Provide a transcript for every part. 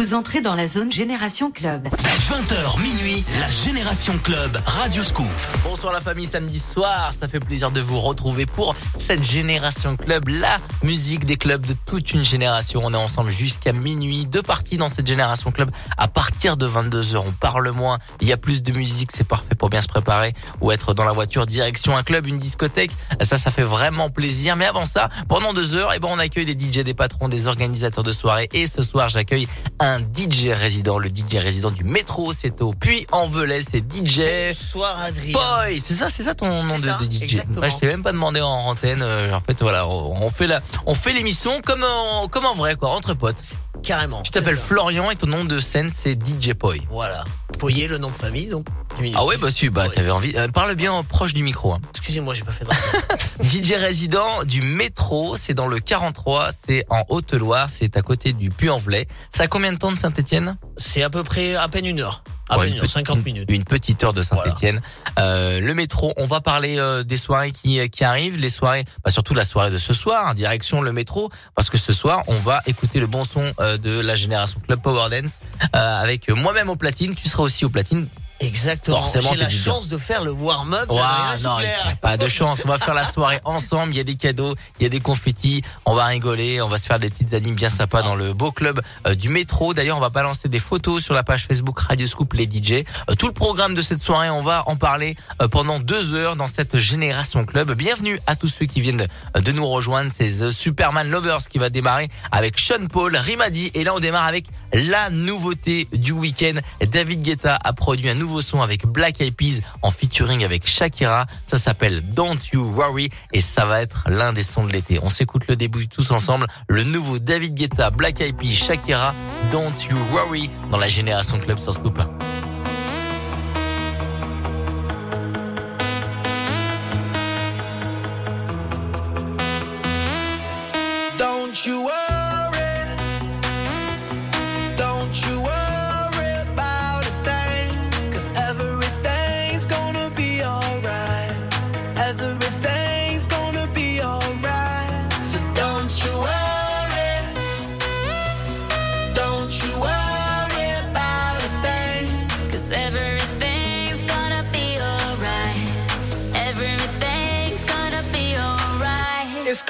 Vous entrez dans la zone Génération Club. 20h minuit, la Génération Club, Radio Scoop. Bonsoir la famille, samedi soir, ça fait plaisir de vous retrouver pour cette Génération Club, la musique des clubs de toute une génération. On est ensemble jusqu'à minuit, deux parties dans cette Génération Club. À partir de 22h, on parle moins, il y a plus de musique, c'est parfait pour bien se préparer ou être dans la voiture direction un club, une discothèque. Ça, ça fait vraiment plaisir. Mais avant ça, pendant deux heures, eh ben, on accueille des DJ, des patrons, des organisateurs de soirée. Et ce soir, j'accueille un DJ résident, le DJ résident du métro, c'est au Puy-en-Velay, c'est DJ. Bonsoir Adrien. Boy, c'est ça, c'est ça ton nom de, ça, de DJ. exactement. Ouais, je t'ai même pas demandé en antenne. euh, en fait, voilà, on on fait la, on fait l'émission comme en, comme en vrai, quoi, entre potes. Carrément. Tu t'appelles. Florian et ton nom de scène c'est DJ Poi. Voilà. Poyer le nom de famille, donc. Ah ouais, bah tu, bah t'avais envie. euh, parle bien proche du micro. Hein. Excusez-moi, j'ai pas fait de DJ résident du métro, c'est dans le 43, c'est en Haute-Loire, c'est à côté du Puy-en-Velay. Ça a combien de temps de Saint-Étienne? C'est à peu près à peine une heure. Ouais, peine une petite- 50 minutes. Une petite heure de Saint-Étienne. Euh, le métro, on va parler euh, des soirées qui, qui arrivent, les soirées, bah, surtout la soirée de ce soir, hein, direction le métro, parce que ce soir, on va écouter le bon son euh, de la génération Club Power Dance euh, avec moi-même au platine. Tu seras aussi au platine. Exactement. J'ai la chance de faire le warm-up. D'Adrien non, il a pas de chance. On va faire la soirée ensemble. Il y a des cadeaux, il y a des confettis. On va rigoler. On va se faire des petites animes bien sympas dans le beau club euh, du métro. D'ailleurs, on va balancer des photos sur la page Facebook Radio Scoop les DJ. Euh, tout le programme de cette soirée, on va en parler euh, pendant deux heures dans cette génération club. Bienvenue à tous ceux qui viennent de, de nous rejoindre. C'est The Superman Lovers qui va démarrer avec Sean Paul, Rimadi. Et là, on démarre avec la nouveauté du week-end. David Guetta a produit un nouveau son avec Black Eyed Peas en featuring avec Shakira. Ça s'appelle Don't You Worry et ça va être l'un des sons de l'été. On s'écoute le début tous ensemble. Le nouveau David Guetta, Black Eyed Peas, Shakira, Don't You Worry dans la génération club sur Scoop.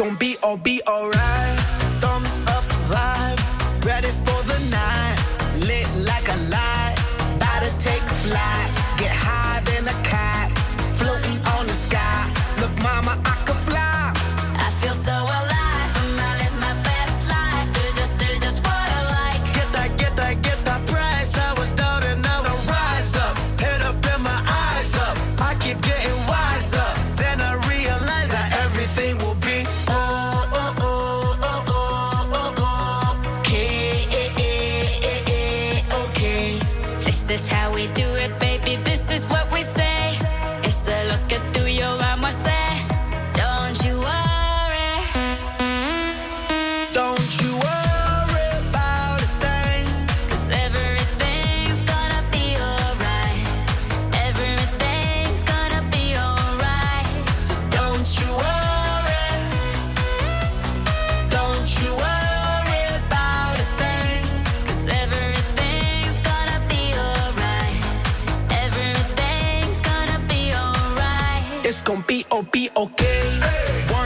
Gonna be all be alright. es con P.O.P. o -P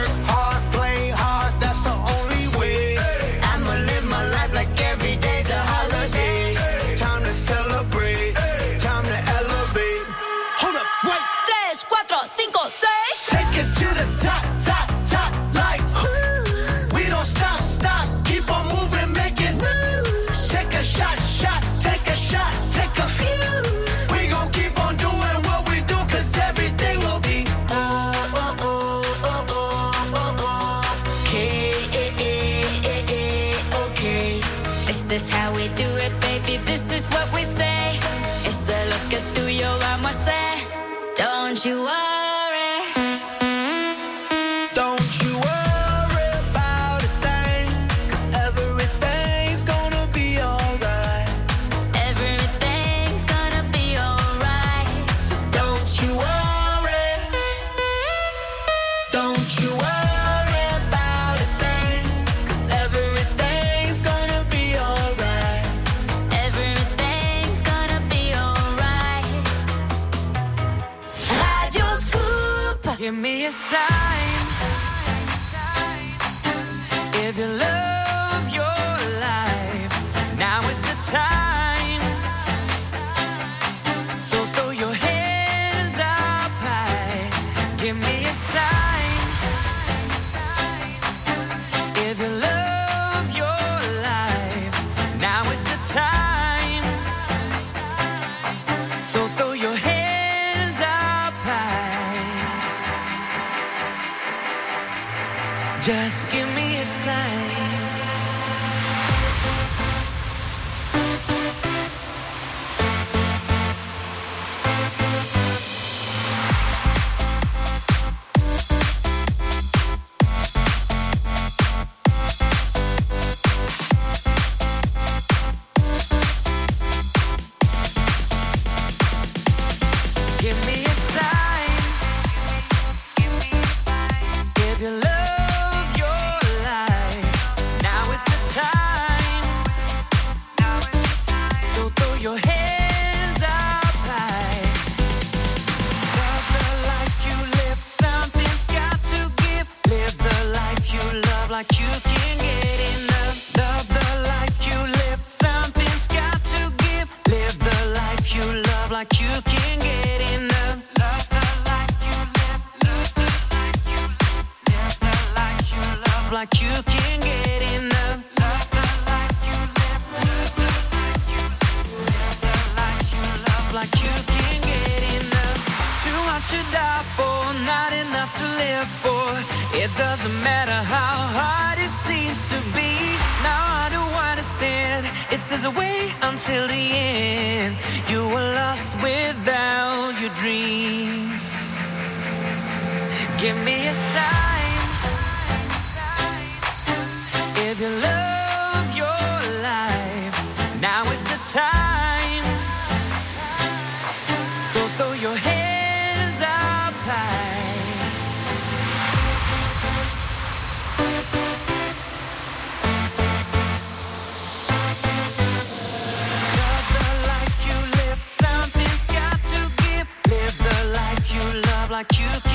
love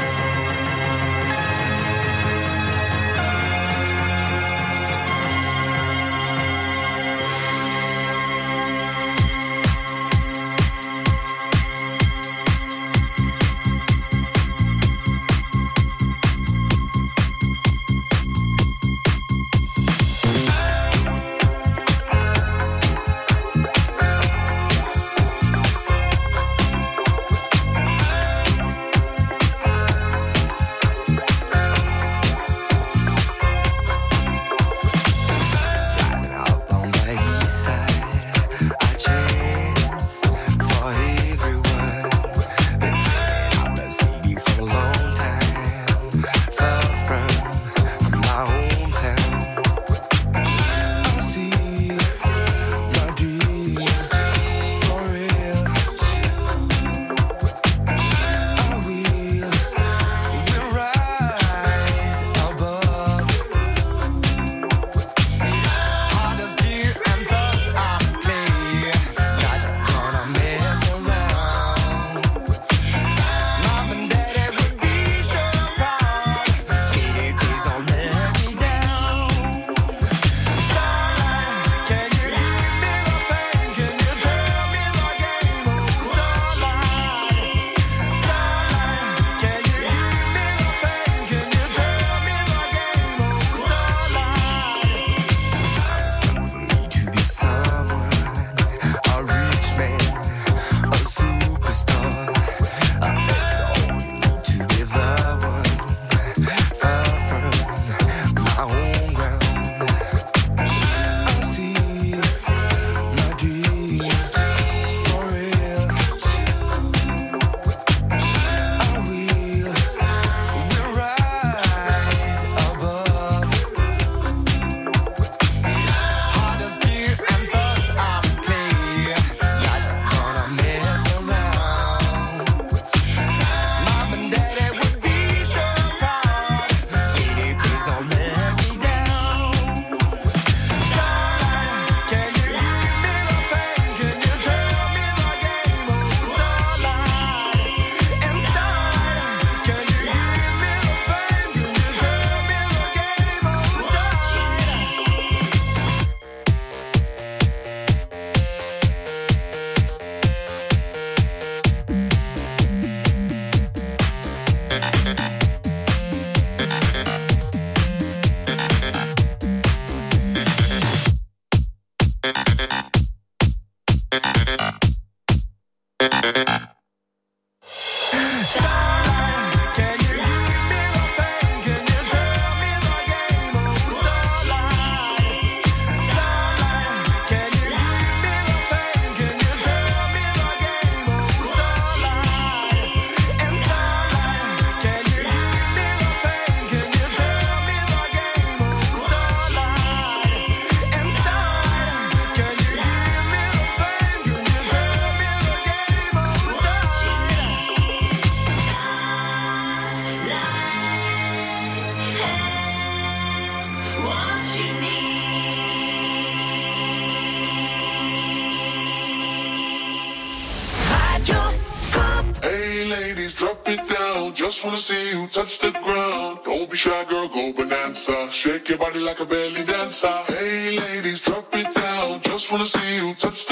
Like a belly dancer. Hey, ladies, drop it down. Just wanna see you touch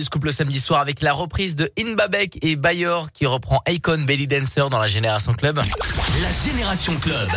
Radio Scoop le samedi soir avec la reprise de Inbabek et Bayor qui reprend Icon Belly Dancer dans la Génération Club. La Génération Club.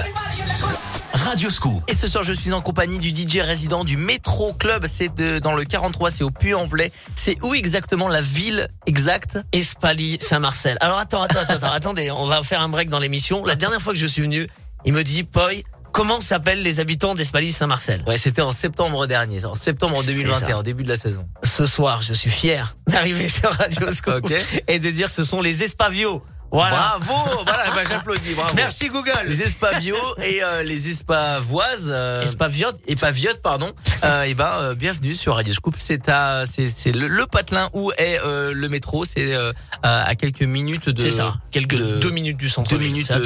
Radio Scoop. Et ce soir, je suis en compagnie du DJ résident du Métro Club. C'est de- dans le 43, c'est au Puy-en-Velay. C'est où exactement la ville exacte? Espali, Saint-Marcel. Alors attends, attends, attends, attends, attendez, on va faire un break dans l'émission. La dernière fois que je suis venu, il me dit, Poy, comment s'appellent les habitants d'Espali, Saint-Marcel? Ouais, c'était en septembre dernier, en septembre C'est 2021, ça. au début de la saison. Ce soir, je suis fier d'arriver sur Radio Scoop et de dire ce sont les Espavios. Voilà. Bravo, voilà, bah, j'applaudis, bravo. Merci Google. Les Espavios et euh, les Espavoises. euh, Espaviotes. et Paviote, pardon. Euh, et ben, euh, bienvenue sur Radio Scoop. C'est à, c'est, c'est le, le patelin où est euh, le métro. C'est euh, à quelques minutes de. C'est ça. Quelques de- deux minutes du centre. deux minutes C'est à.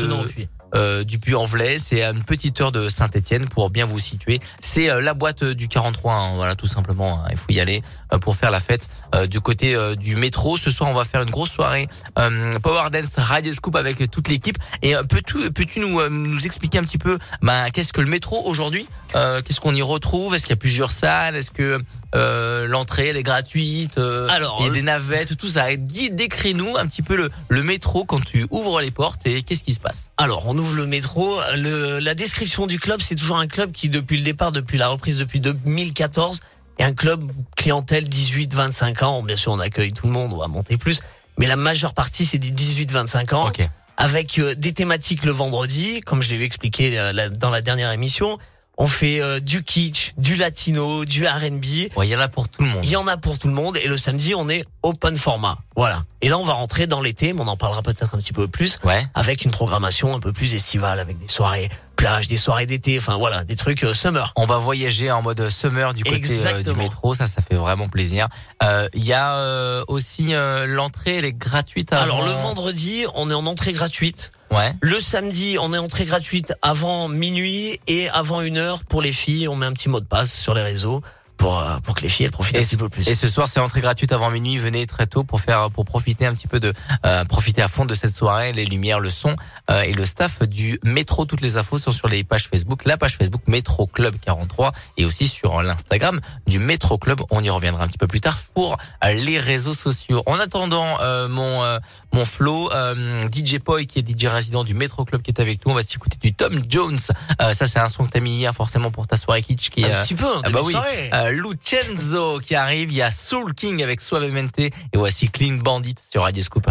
Euh, du Puy-en-Velay. C'est à une petite heure de Saint-Étienne pour bien vous situer. C'est euh, la boîte euh, du 43. hein, voilà, tout simplement. hein. Il faut y aller euh, pour faire la fête euh, du côté euh, du métro. Ce soir, on va faire une grosse soirée euh, Power Dance Radio Scoop avec toute l'équipe. Et euh, peux-tu, peux-tu nous, euh, nous expliquer un petit peu, bah, qu'est-ce que le métro aujourd'hui Euh, Qu'est-ce qu'on y retrouve? Est-ce qu'il y a plusieurs salles? Est-ce que euh, l'entrée elle est gratuite Alors, il y a des navettes, tout ça. Décris-nous un petit peu le, le métro quand tu ouvres les portes et qu'est-ce qui se passe Alors, on ouvre le métro. Le, la description du club, c'est toujours un club qui, depuis le départ, depuis la reprise depuis 2014, est un club clientèle 18-25 ans. Bien sûr, on accueille tout le monde, on va monter plus. Mais la majeure partie, c'est des 18-25 ans. Ok. Avec euh, des thématiques le vendredi, comme je l'ai expliqué euh, la- dans la dernière émission. On fait euh, du kitsch, du latino, du R&B. Ouais, il y en a pour tout le monde. Il y en a pour tout le monde et le samedi on est open format. Voilà. Et là on va rentrer dans l'été, mais on en parlera peut-être un petit peu plus Ouais. avec une programmation un peu plus estivale avec des soirées plage, des soirées d'été, enfin voilà, des trucs euh, summer. On va voyager en mode summer du côté euh, du métro, ça, ça fait vraiment plaisir. Euh, Il y a euh, aussi euh, l'entrée, elle est gratuite. Avant... Alors le vendredi, on est en entrée gratuite. Ouais. Le samedi, on est entrée gratuite avant minuit et avant une heure pour les filles. On met un petit mot de passe sur les réseaux pour euh, pour que les filles elles profitent un petit peu plus. Et ce soir, c'est entrée gratuite avant minuit. Venez très tôt pour faire, pour profiter un petit peu de, euh, profiter à fond de cette soirée. Les lumières, le son euh, et le staff du métro. Toutes les infos sont sur les pages Facebook, la page Facebook Métro Club 43 et aussi sur l'Instagram du Métro Club. On y reviendra un petit peu plus tard pour euh, les réseaux sociaux. En attendant, euh, mon euh, mon Flo, euh, DJ Poi qui est DJ résident du Métro Club qui est avec nous. On va s'écouter du Tom Jones. Euh, ça, c'est un son que t'as mis hier forcément pour ta soirée kitsch qui Un petit peu, ah bah oui. soirée. Euh, Lucenzo qui arrive. Il y a Soul King avec Suavemente et voici Clean Bandit sur Radio Scoop.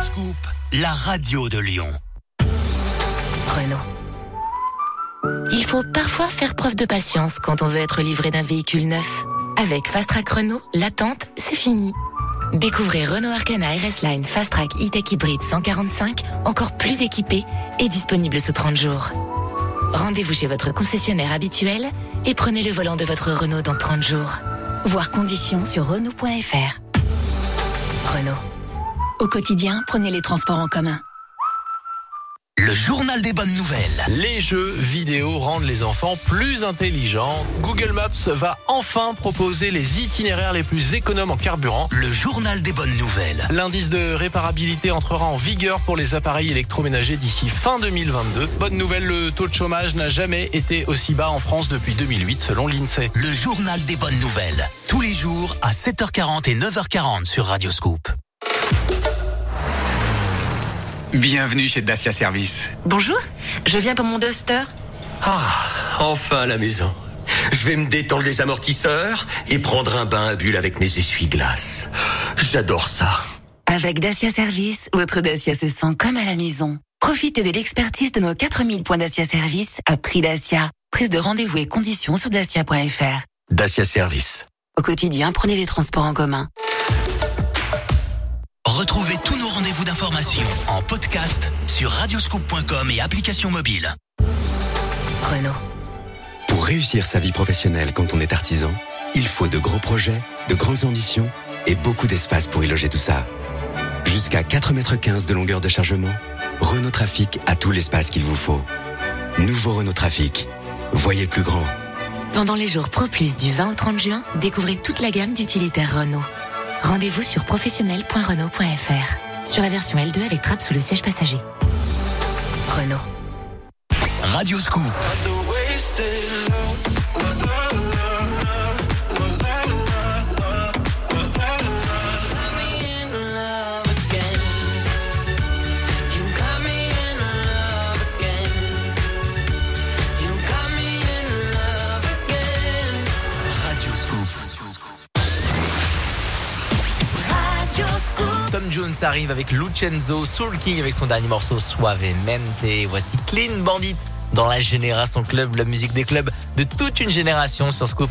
Scoop, la radio de Lyon. Renault. Il faut parfois faire preuve de patience quand on veut être livré d'un véhicule neuf. Avec Fast Track Renault, l'attente, c'est fini. Découvrez Renault Arcana RS Line Fast Track E-Tech Hybrid 145, encore plus équipé et disponible sous 30 jours. Rendez-vous chez votre concessionnaire habituel et prenez le volant de votre Renault dans 30 jours. Voir conditions sur Renault.fr. Renault. Au quotidien, prenez les transports en commun. Le journal des bonnes nouvelles. Les jeux vidéo rendent les enfants plus intelligents. Google Maps va enfin proposer les itinéraires les plus économes en carburant. Le journal des bonnes nouvelles. L'indice de réparabilité entrera en vigueur pour les appareils électroménagers d'ici fin 2022. Bonne nouvelle, le taux de chômage n'a jamais été aussi bas en France depuis 2008 selon l'INSEE. Le journal des bonnes nouvelles. Tous les jours à 7h40 et 9h40 sur Radio Scoop. Bienvenue chez Dacia Service. Bonjour, je viens pour mon Duster. Ah, enfin la maison. Je vais me détendre les amortisseurs et prendre un bain à bulles avec mes essuie-glaces. J'adore ça. Avec Dacia Service, votre Dacia se sent comme à la maison. Profitez de l'expertise de nos 4000 points Dacia Service à prix Dacia. Prise de rendez-vous et conditions sur dacia.fr. Dacia Service. Au quotidien, prenez les transports en commun. Retrouvez tous nos rendez-vous d'information en podcast sur radioscoop.com et application mobile. Renault. Pour réussir sa vie professionnelle quand on est artisan, il faut de gros projets, de grandes ambitions et beaucoup d'espace pour y loger tout ça. Jusqu'à 4,15 mètres de longueur de chargement, Renault Trafic a tout l'espace qu'il vous faut. Nouveau Renault Trafic. Voyez plus grand. Pendant les jours Pro Plus du 20 au 30 juin, découvrez toute la gamme d'utilitaires Renault. Rendez-vous sur professionnel.renault.fr. Sur la version L2 avec trappe sous le siège passager. Renault. Radio Scoop. Tom Jones arrive avec Lucenzo, Soul King avec son dernier morceau Suavemente. Voici Clean Bandit dans la Génération Club, la musique des clubs de toute une génération sur Scoop.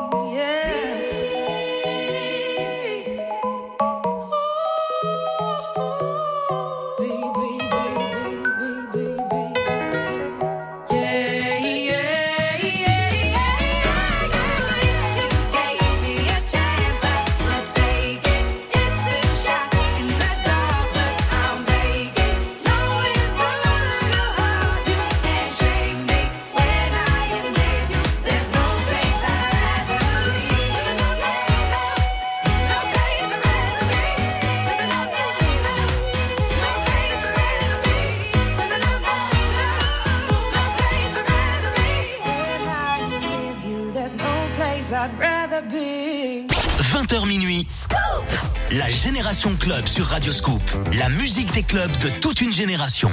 sur Radio Scoop. La musique des clubs de toute une génération.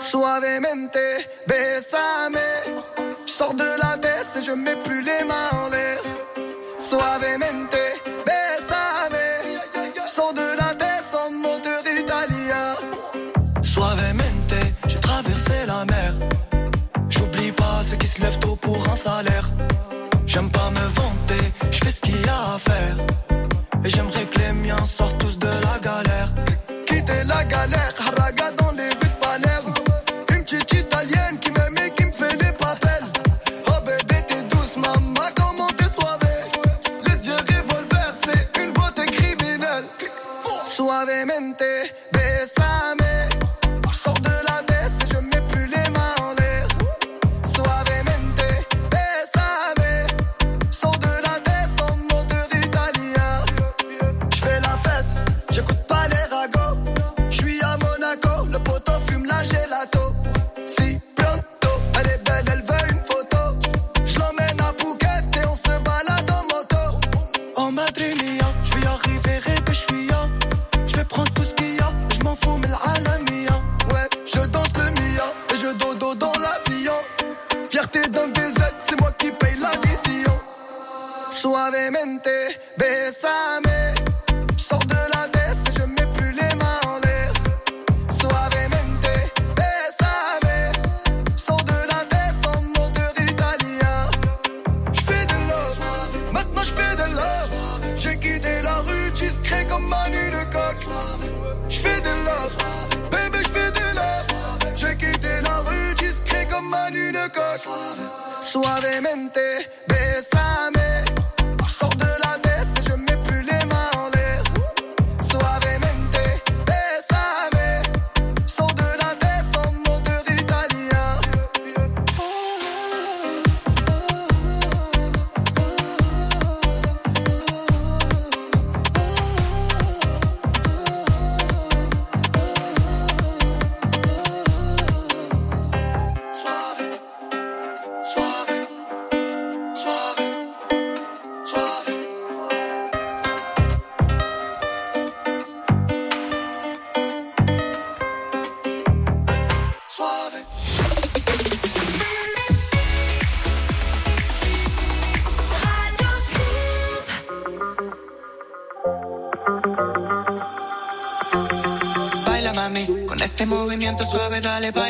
Suavemente, besame. Je sors de la baisse et je mets plus les mains en l'air. Suavemente, besame. Je sors de la baisse en moteur italien. Suavemente, j'ai traversé la mer. J'oublie pas ceux qui se lèvent tôt pour un salaire. J'aime pas me vanter, je fais ce qu'il y a à faire.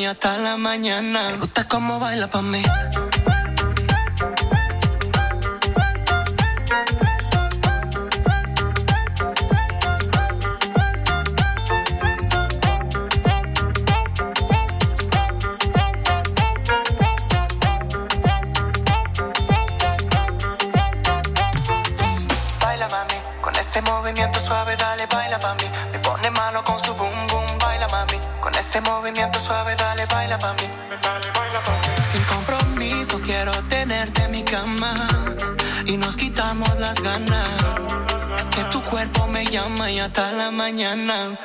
y hasta la mañana. Me gusta cómo baila pa' mí. Hasta la mañana.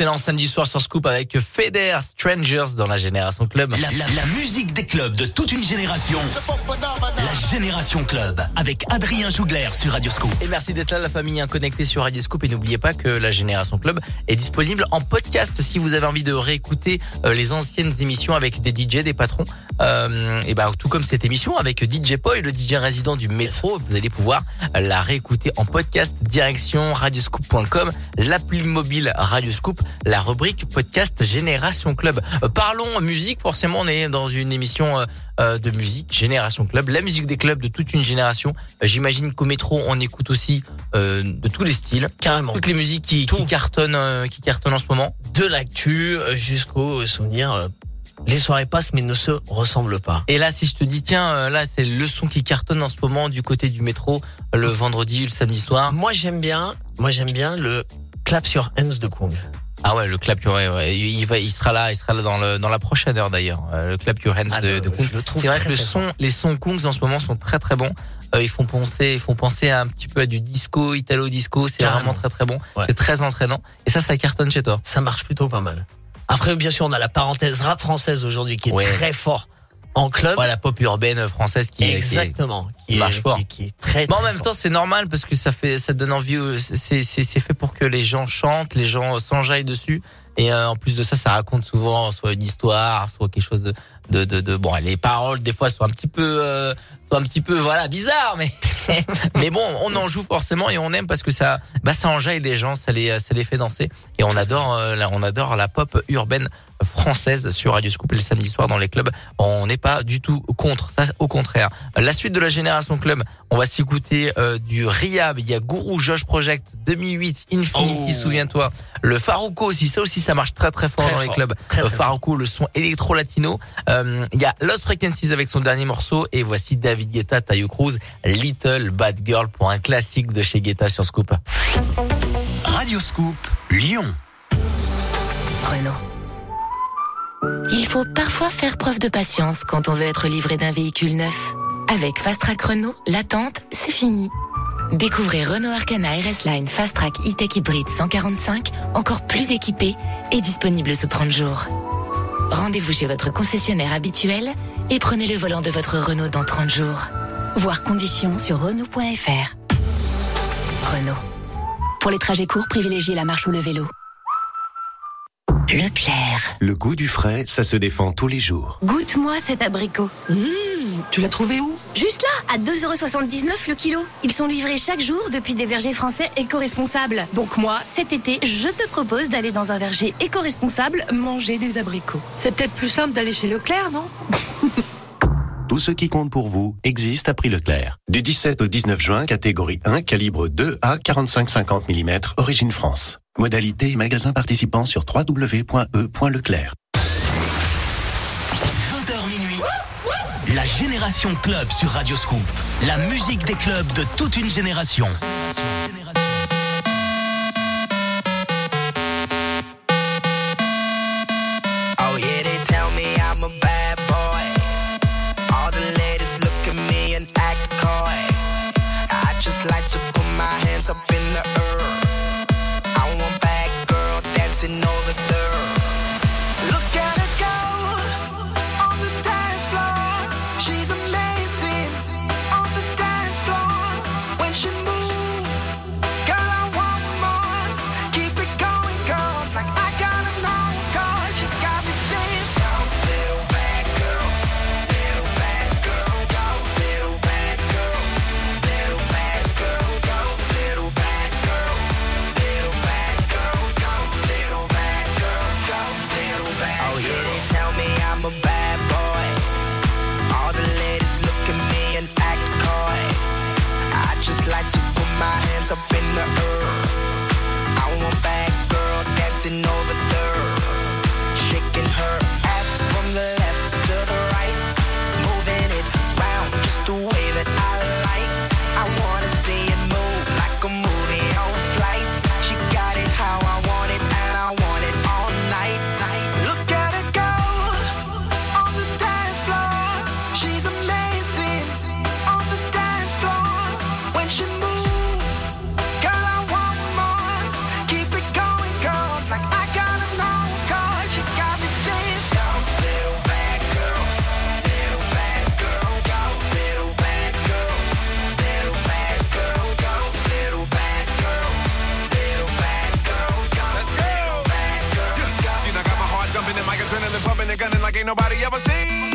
Excellent samedi soir sur Scoop avec Feder Strangers dans la Génération Club. La, la- la musique des clubs de toute une génération. La Génération Club avec Adrien Jougler sur Radio Scoop. Et merci d'être là, la famille connectée sur Radio Scoop. Et n'oubliez pas que la Génération Club est disponible en podcast si vous avez envie de réécouter euh, les anciennes émissions avec des DJ, des patrons. Euh, et bah, tout comme cette émission avec DJ Boy, le DJ résident du métro, vous allez pouvoir la réécouter en podcast direction radioscoop.com, l'appli mobile Radio Scoop, la rubrique podcast Génération Club. Euh, parlons musique, forcément on est dans une émission euh, de musique, Génération Club, la musique des clubs de toute une génération. J'imagine qu'au métro on écoute aussi de tous les styles, carrément, toutes les musiques qui, qui cartonnent, qui cartonnent en ce moment. De l'actu euh, jusqu'au souvenir. euh, les soirées passent mais ne se ressemblent pas. Et là, si je te dis, tiens, euh, là, c'est le son qui cartonne en ce moment du côté du métro, le vendredi, le samedi soir. Moi, j'aime bien, moi, j'aime bien le clap sur Hans de Kung. Ah ouais, le clap your hands, ouais. il va, il sera là, il sera là dans le dans la prochaine heure d'ailleurs. Euh, Le clap your hands de, de Kungs. C'est vrai très, que le les sons Kungs en ce moment sont très très bons. Euh, ils font penser, ils font penser un petit peu à du disco, italo disco. C'est vraiment très très bon. C'est très entraînant. Et ça, ça cartonne chez toi. Ça marche plutôt pas mal. Après, bien sûr, on a la parenthèse rap française aujourd'hui qui est Ouais. très fort en club. Ouais, la pop urbaine française qui est- qui est- Exactement. qui marche est, fort. Qui, qui est très, Mais en très même fort. temps, c'est normal parce que ça fait, ça donne envie. C'est, c'est, c'est fait pour que les gens chantent, les gens s'enjaillent dessus. Et euh, en plus de ça, ça raconte souvent soit une histoire, soit quelque chose de, de, de, de- bon. Les paroles des fois sont un petit peu, euh, sont un petit peu, voilà, bizarres, mais mais bon, on en joue forcément et on aime parce que ça, bah, ça enjaille les gens, ça les, ça les fait danser. Et on adore, euh, on adore la pop urbaine française sur Radio Scoop le samedi soir dans les clubs. On n'est pas du tout contre, ça au contraire. La suite de la Génération Club, on va s'écouter euh, du Riab, il y a Guru Josh Project 2008, Infinity, souviens-toi. Le Farouko aussi, ça aussi ça marche très très fort Très dans les clubs. Très, Euh, très Farouko, le son électro-latino. Euh, Il y a Lost Frequencies avec son dernier morceau et voici David Guetta, Tayo Cruz, Little Bad Girl pour un classique de chez Guetta sur Scoop. Radio Scoop, Lyon. Renault. Il faut parfois faire preuve de patience quand on veut être livré d'un véhicule neuf. Avec Fast Track Renault, l'attente, c'est fini. Découvrez Renault Arcana RS Line Fast Track E-Tech Hybrid 145, encore plus équipé et disponible sous 30 jours. Rendez-vous chez votre concessionnaire habituel et prenez le volant de votre Renault dans 30 jours. Voir conditions sur Renault.fr. Renault. Pour les trajets courts, privilégiez la marche ou le vélo. Leclerc. Le goût du frais, ça se défend tous les jours. Goûte-moi cet abricot. Mmh, tu l'as trouvé où? Juste là, à 2,79€ le kilo. Ils sont livrés chaque jour depuis des vergers français éco-responsables. Donc moi, cet été, je te propose d'aller dans un verger éco-responsable manger des abricots. C'est peut-être plus simple d'aller chez Leclerc, non? Tout ce qui compte pour vous existe à prix Leclerc. Du 17 au 19 juin, catégorie 1, calibre 2 à 45-50 mm, origine France. Modalités et magasins participants sur www.e.leclerc. 20h minuit. La génération club sur Radio Scoop. La musique des clubs de toute une génération. nobody ever seen.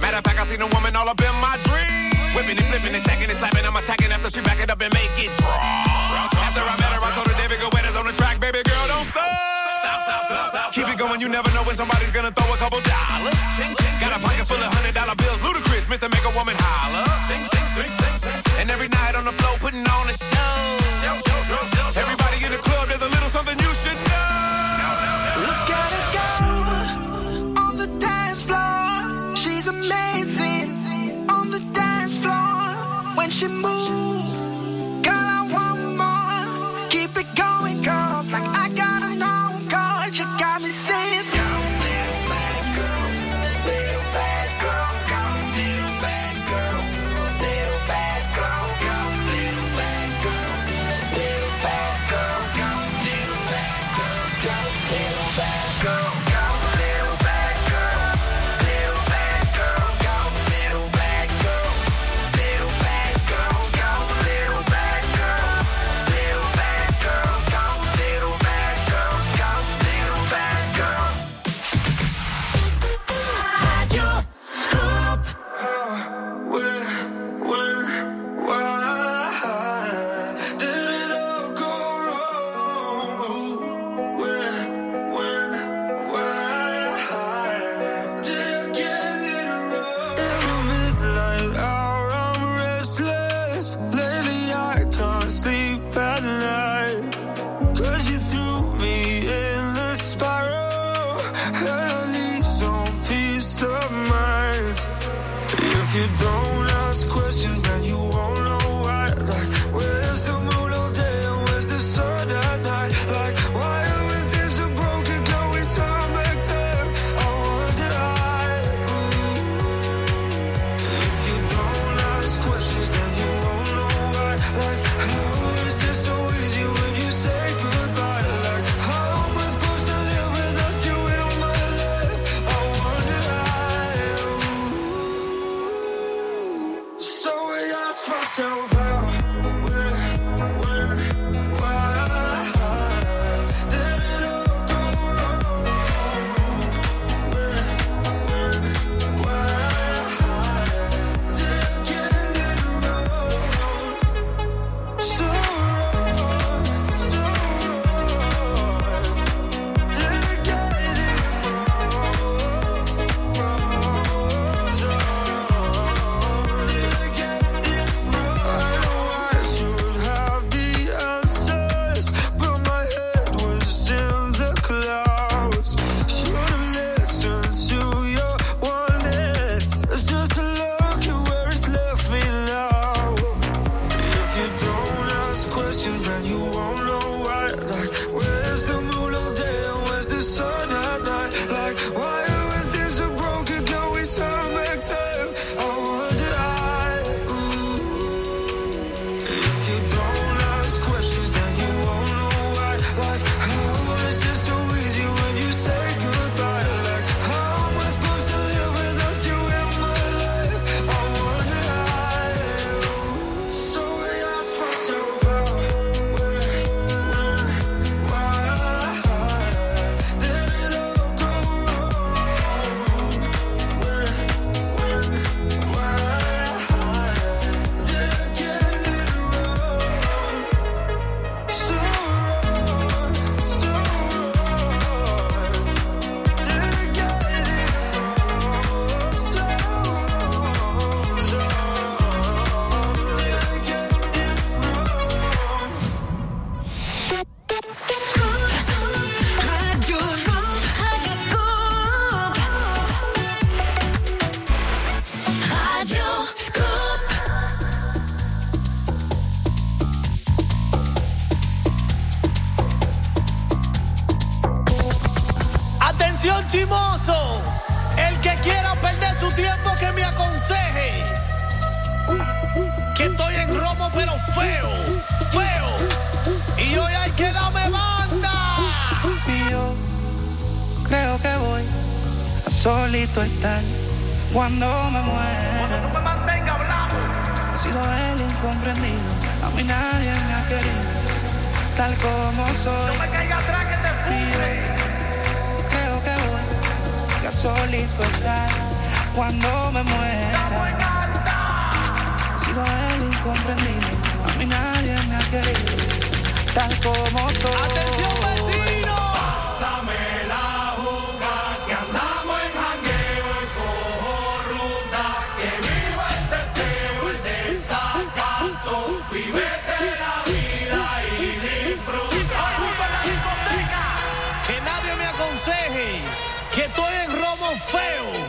Matter of fact, I seen a woman all up in my dream. Whipping and flipping and stacking and slapping. I'm attacking after she back it up and make it drop. After I met her, I told her David Guetta's on the track, baby girl, don't stop. Stop, stop, stop, stop. Keep it going, you never know when somebody's gonna throw a couple dollars. Got a pocket full of hundred dollar bills, ludicrous, Mr. Make a Woman holler. And every night on the floor, putting on a show. 心目。chimoso. El que quiera perder su tiempo que me aconseje. Que estoy en romo pero feo, feo. Y hoy hay que darme banda. Y yo creo que voy a solito estar cuando me muera. Cuando tú me mantenga hablando. He sido el incomprendido, a mí nadie me ha querido, tal como soy. No me caiga atrás. solito estar cuando me muera. He sido el incomprendido, a mí nadie me ha querido, tal como soy. ¡Atención, vecino! fail.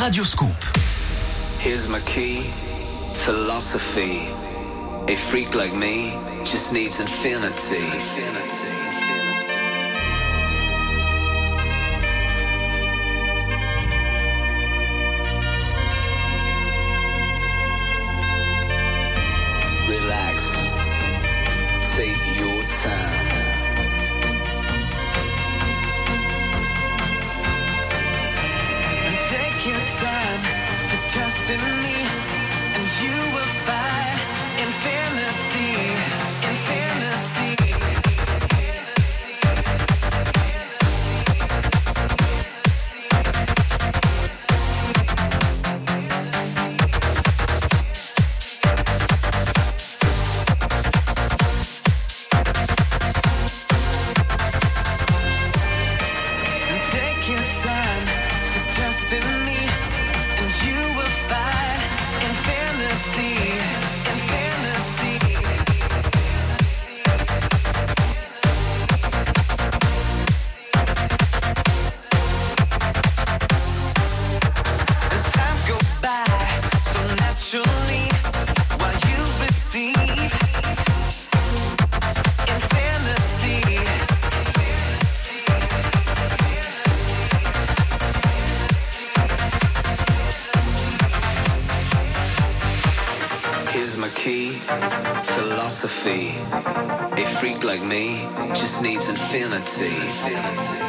Radio Scoop. Here's my key, philosophy. A freak like me just needs infinity. infinity. infinity.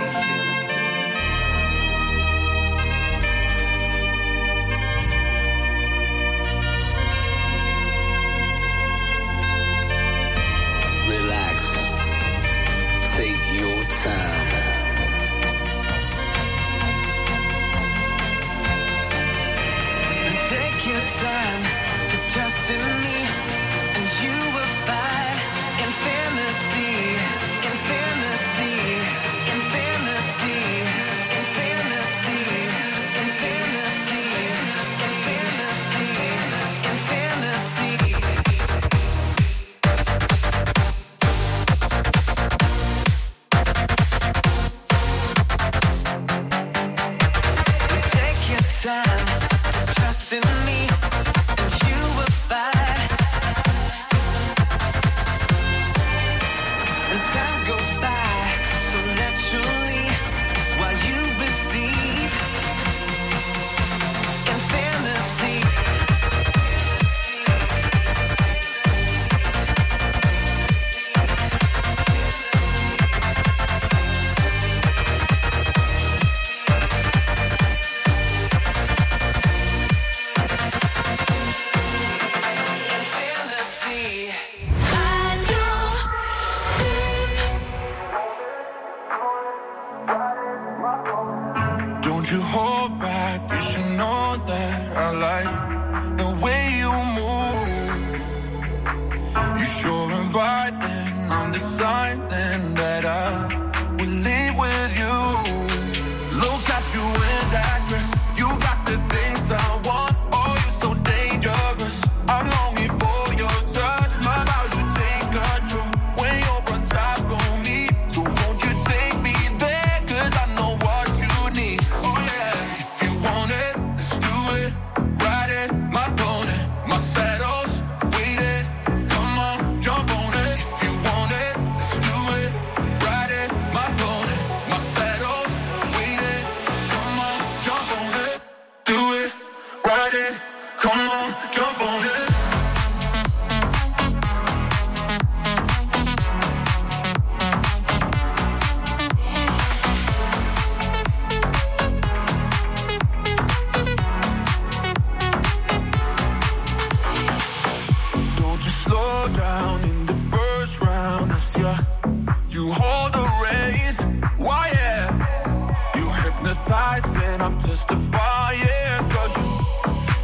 hypnotizing. I'm testifying, girl.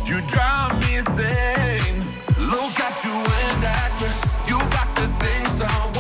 You, you drive me insane. Look at you in that dress. You got the things I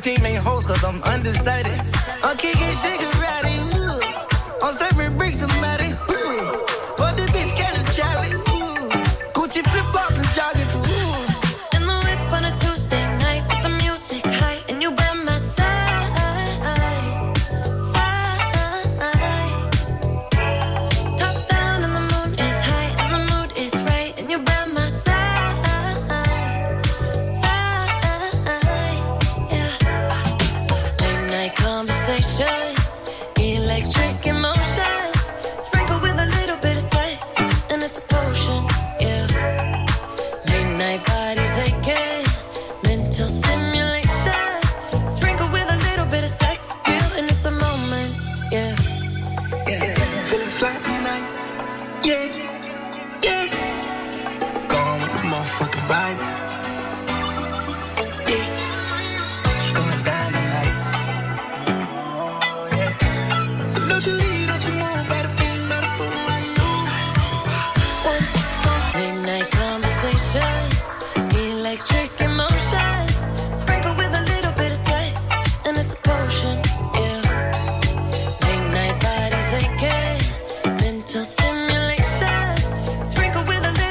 teammate host, cause I'm undecided. With a little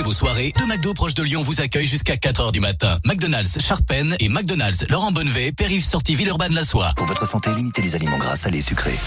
prolonger vos soirées, deux McDo proches de Lyon vous accueillent jusqu'à 4h du matin. McDonald's Charpennes et McDonald's Laurent Bonnevet, périph' sortie Villeurbanne la soie. Pour votre santé, limitez les aliments gras, salés, sucrés.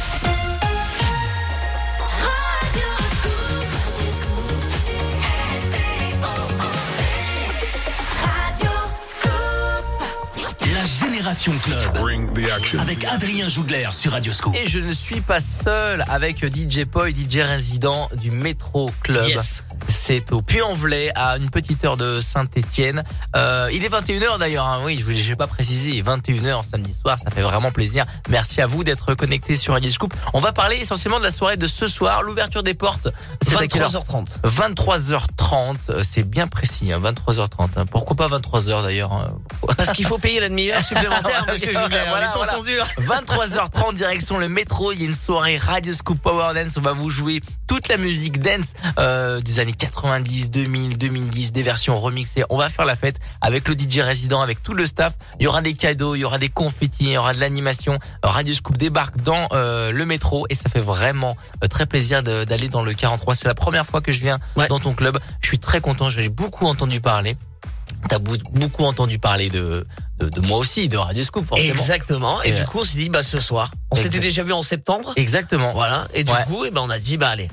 La Génération Club. Avec Adrien Jougler sur Radio Scoop. Et je ne suis pas seul avec DJ Poi, DJ résident du Métro Club. Yes. C'est au Puy-en-Velay, à une petite heure de Saint-Étienne. Euh, il est 21h d'ailleurs, hein. oui, je ne l'ai pas précisé. 21h samedi soir, ça fait vraiment plaisir. Merci à vous d'être connectés sur Radio Scoop. On va parler essentiellement de la soirée de ce soir, l'ouverture des portes. C'est à quelle heure 23h30. 23h30, euh, c'est bien précis, hein, 23h30. hein. Pourquoi pas 23h d'ailleurs hein. Parce qu'il faut payer la demi-heure supplémentaire, monsieur Julien. voilà, voilà. sont durs. 23h30 direction le métro, il y a une soirée Radio Scoop Power Dance, on va vous jouer toute la musique dance euh, des années 90, 2000, 2010, des versions remixées. On va faire la fête avec le DJ résident, avec tout le staff. Il y aura des cadeaux, il y aura des confettis, il y aura de l'animation. Radio Scoop débarque dans euh, le métro et ça fait vraiment euh, très plaisir d'aller dans le 43. C'est la première fois que je viens dans ton club. Je suis très content, j'ai beaucoup entendu parler. T'as beaucoup entendu parler de, de, de moi aussi, de Radio Scoop, forcément. Exactement. Et, Et, du coup, on s'est dit, bah, ce soir. On s'était déjà vu en septembre. Exactement. Voilà. Et du Ouais. coup, eh ben, on a dit, bah, allez,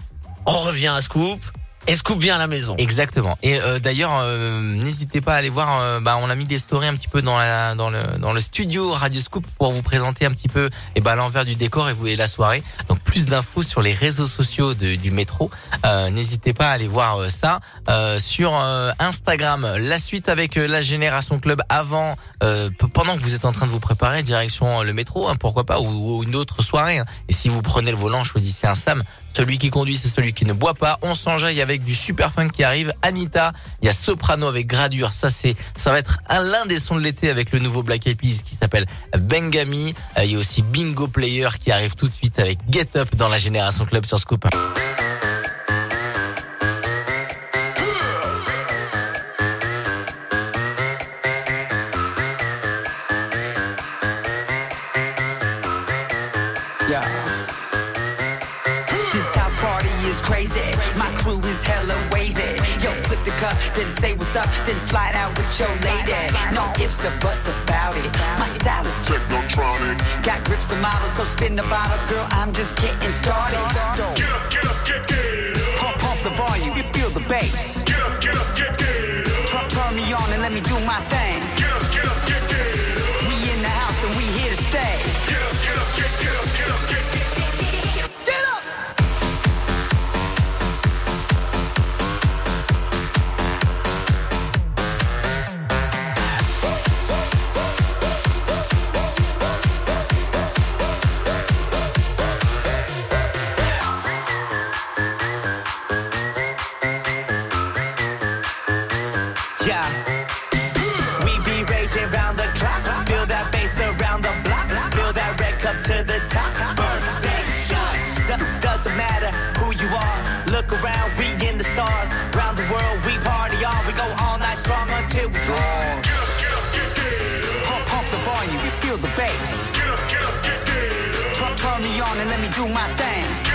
on revient à Scoop. Et Scoop vient à la maison. Exactement. Et euh, d'ailleurs, euh, n'hésitez pas à aller voir. euh, bah, on a mis des stories un petit peu dans la dans le dans le studio Radio Scoop pour vous présenter un petit peu et bah l'envers du décor et vous et la soirée. Donc plus d'infos sur les réseaux sociaux de- du métro. Euh, n'hésitez pas à aller voir euh, ça euh, sur euh, Instagram. La suite avec euh, la Génération Club avant, euh, pendant que vous êtes en train de vous préparer direction le métro, hein, pourquoi pas, ou, ou une autre soirée. hein. Et si vous prenez le volant, choisissez un Sam. Celui qui conduit, c'est celui qui ne boit pas. On s'enjaille avec du super funk qui arrive. Anita, il y a Soprano avec Gradure. Ça, c'est, ça va être un l'un des sons de l'été avec le nouveau Black Eyed qui s'appelle Bengami. Euh, Il y a aussi Bingo Player qui arrive tout de suite avec Get Up dans la Génération Club sur Scoop. Crew is hella wavy. Yo, flip the cup, then say what's up, then slide out with your lady. No ifs or buts about it. My style is technotronic. Got grips and models, so spin the bottle, girl. I'm just getting started. Get up, get up, get get Pump, pump the volume, you feel the bass. Get up, get up, get get Turn, turn me on and let me do my thing. the bass. Get up, get up, get down. Turn, turn me on and let me do my thing.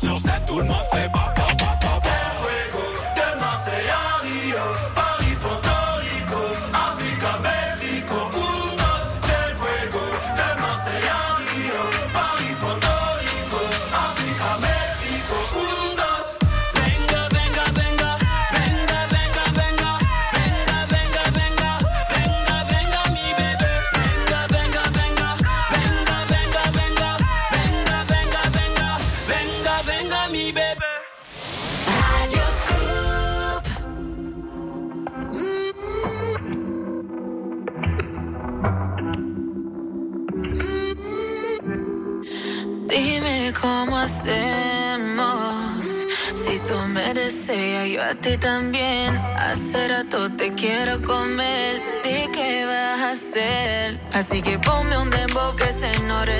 Sur scène, tout le monde fait papa. ti también. Hace rato te quiero comer. ¿De qué vas a hacer? Así que ponme un dembow que se ignore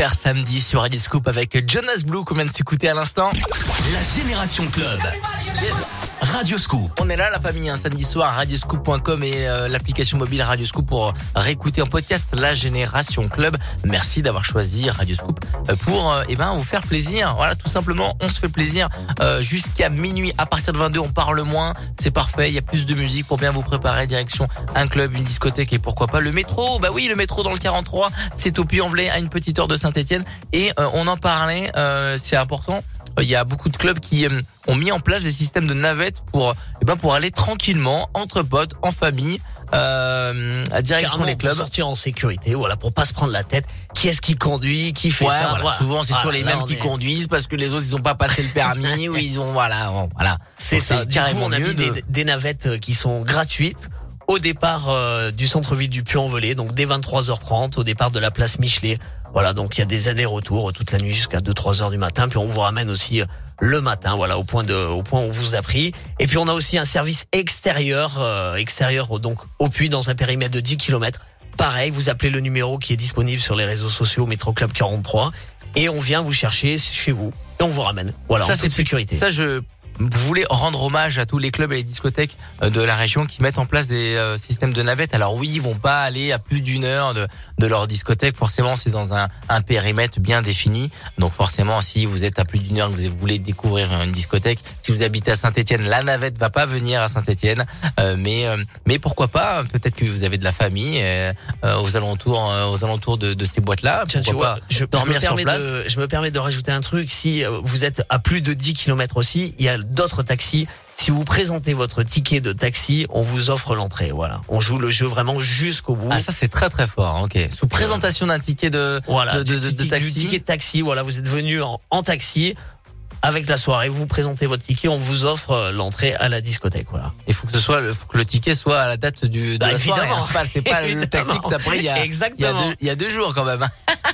Super samedi sur Radio Scoop avec Jonas Blue qu'on vient de s'écouter à l'instant. La Génération Club. Radio Scoop. On est là la famille un samedi soir radioscoop.com et euh, l'application mobile Radio Scoop pour réécouter en podcast La Génération Club. Merci d'avoir choisi Radio Scoop euh, pour euh, eh ben vous faire plaisir. Voilà, tout simplement, on se fait plaisir euh, jusqu'à minuit à partir de 22 on parle moins, c'est parfait, il y a plus de musique pour bien vous préparer direction un club, une discothèque et pourquoi pas le métro. Bah oui, le métro dans le 43, c'est au Puy-en-Velay à une petite heure de Saint-Étienne et euh, on en parlait, euh, c'est important il y a beaucoup de clubs qui euh, ont mis en place des systèmes de navettes pour eh ben pour aller tranquillement entre potes, en famille, euh, à direction Carrément, les clubs. pour sortir en sécurité, voilà, pour pas se prendre la tête. Qui est-ce qui conduit, qui fait Ouais, ça? voilà, voilà. Souvent, c'est toujours Voilà, les mêmes qui est- conduisent parce que les autres, ils ont pas passé le permis ou ils ont, voilà, bon, voilà. C'est ça. Du coup, carrément on a mis de- des, des navettes euh, qui sont gratuites au départ euh, du centre-ville du Puy-en-Velay, donc dès 23h30, au départ de la place Michelet. Voilà, donc il y a des allers-retours toute la nuit jusqu'à 2-3 heures du matin. Puis on vous ramène aussi euh, le matin, voilà, au point de, au point où on vous a pris. Et puis on a aussi un service extérieur, euh, extérieur donc au puits dans un périmètre de 10 km. Pareil, vous appelez le numéro qui est disponible sur les réseaux sociaux Métro Club 43 et on vient vous chercher chez vous et on vous ramène. Voilà, ça, c'est toute sécurité. Ça, je voulais rendre hommage à tous les clubs et les discothèques euh, de la région qui mettent en place des euh, systèmes de navettes? Alors oui, ils vont pas aller à plus d'une heure de, de leur discothèque. Forcément, c'est dans un, un périmètre bien défini. Donc forcément, si vous êtes à plus d'une heure, que vous voulez découvrir une discothèque, si vous habitez à Saint-Etienne, la navette va pas venir à Saint-Etienne. mais euh, mais pourquoi pas? Peut-être que vous avez de la famille euh, euh, aux alentours euh, aux alentours de, de ces boîtes-là. Tiens, tu vois, je, je dormir me sur permets place? de, je me permets de rajouter un truc. Si euh, vous êtes à plus de 10 km aussi, il y a d'autres taxis. Si vous présentez votre ticket de taxi, on vous offre l'entrée. Voilà. On joue le jeu vraiment jusqu'au bout. Ah ça c'est très très fort. Ok. Sous présentation d'un ticket de voilà, de, de, du, de- de ti- du taxi. ticket de taxi. Voilà, vous êtes venu en, en taxi avec la soirée. Vous présentez votre ticket, on vous offre euh, l'entrée à la discothèque. Voilà. Il faut que ce soit, le, faut que le ticket soit à la date du de Bah, la soirée. évidemment. hein. Pas- C'est pas le taxi que t'as pris il y a, il y a Exactement. deux, il y a deux jours quand même.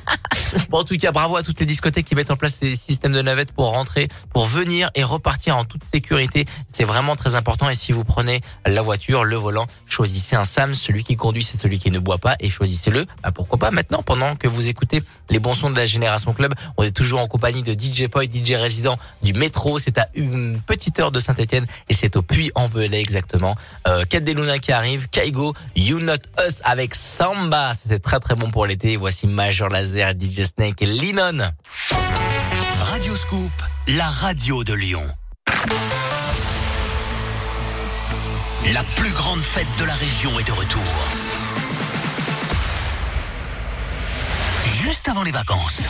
bon, en tout cas, bravo à toutes les discothèques qui mettent en place des systèmes de navettes pour rentrer, pour venir et repartir en toute sécurité. C'est vraiment très important. Et si vous prenez la voiture, le volant, choisissez un Sam. Celui qui conduit, c'est celui qui ne boit pas et choisissez-le. Bah, pourquoi pas maintenant, pendant que vous écoutez les bons sons de la Génération Club. On est toujours en compagnie de DJ Poy, DJ résident du métro. C'est à une petite heure de Saint-Etienne et c'est au Puy-en-Velay exactement. Euh, Deluna qui arrive, Kaigo, You Not Us avec Samba. C'était très très bon pour l'été. Voici Major Laser, DJ Snake et Linon. Radio Scoop, la radio de Lyon. La plus grande fête de la région est de retour. Juste avant les vacances,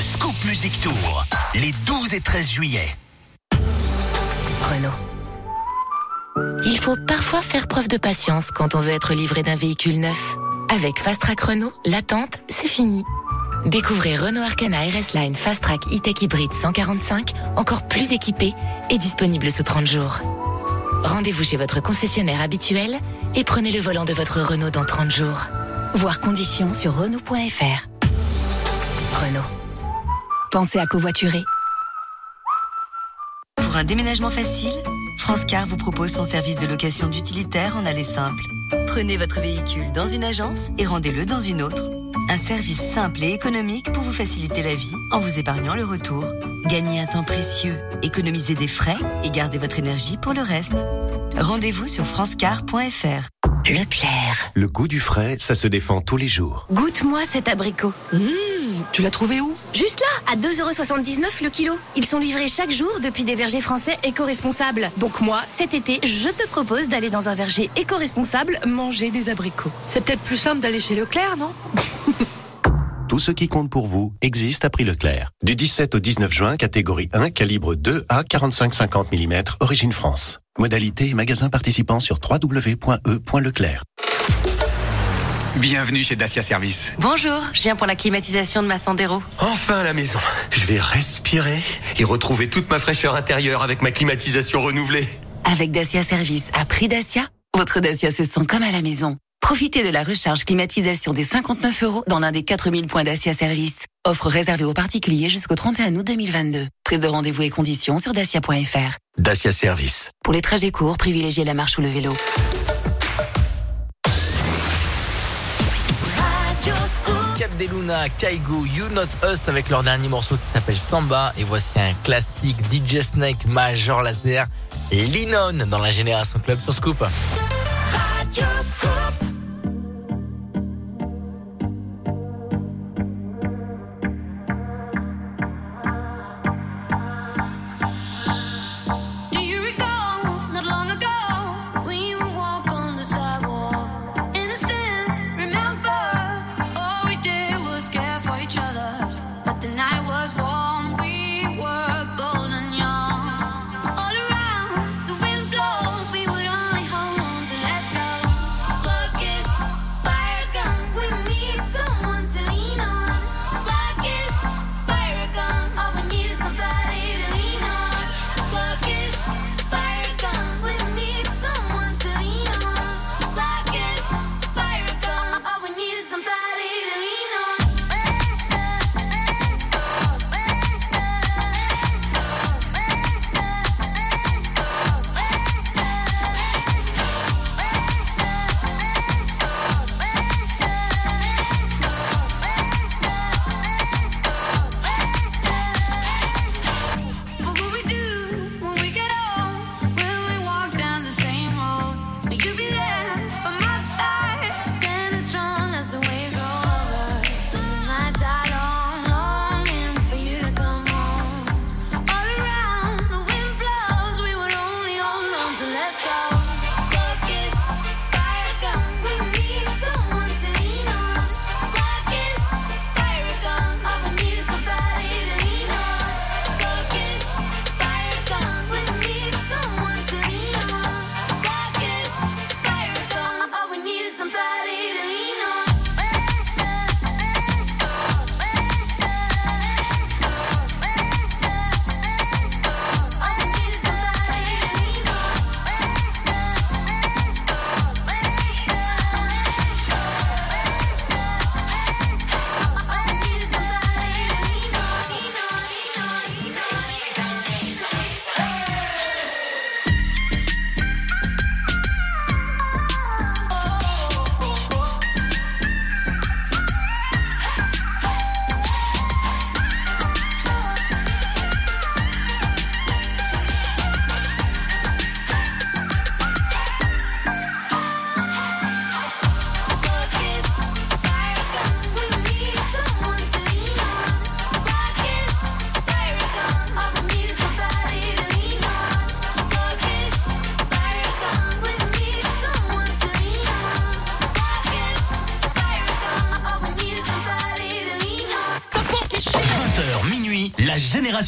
Scoop Music Tour, les 12 et 13 juillet. Renault. Il faut parfois faire preuve de patience quand on veut être livré d'un véhicule neuf. Avec Fast Track Renault, l'attente, c'est fini. Découvrez Renault Arcana RS Line Fast Track E-Tech Hybrid 145, encore plus équipé et disponible sous 30 jours. Rendez-vous chez votre concessionnaire habituel et prenez le volant de votre Renault dans 30 jours. Voir conditions sur Renault.fr. Renault. Pensez à covoiturer. Pour un déménagement facile, France Car vous propose son service de location d'utilitaire en allée simple. Prenez votre véhicule dans une agence et rendez-le dans une autre. Un service simple et économique pour vous faciliter la vie en vous épargnant le retour. Gagnez un temps précieux, économisez des frais et gardez votre énergie pour le reste. Rendez-vous sur francecar.fr. Leclerc. Le goût du frais, ça se défend tous les jours. Goûte-moi cet abricot. Tu l'as trouvé où? Juste là, à 2,79€ le kilo. Ils sont livrés chaque jour depuis des vergers français éco-responsables. Donc moi, cet été, je te propose d'aller dans un verger éco-responsable manger des abricots. C'est peut-être plus simple d'aller chez Leclerc, non? Tout ce qui compte pour vous existe à prix Leclerc. Du 17 au 19 juin, catégorie 1, calibre 2A 45-50 mm, origine France. Modalité et magasin participants sur www.e.leclerc. Bienvenue chez Dacia Service. Bonjour, je viens pour la climatisation de ma Sandero. Enfin à la maison. Je vais respirer et retrouver toute ma fraîcheur intérieure avec ma climatisation renouvelée. Avec Dacia Service à prix Dacia, votre Dacia se sent comme à la maison. Profitez de la recharge climatisation des 59 euros dans l'un des 4000 points Dacia Service. Offre réservée aux particuliers jusqu'au 31 août 2022. Prise de rendez-vous et conditions sur dacia.fr. Dacia Service. Pour les trajets courts, privilégiez la marche ou le vélo. Cap des Luna, Kaigo, You Not Us avec leur dernier morceau qui s'appelle Samba. Et voici un classique DJ Snake Major Laser et Linon dans la Génération Club sur Scoop.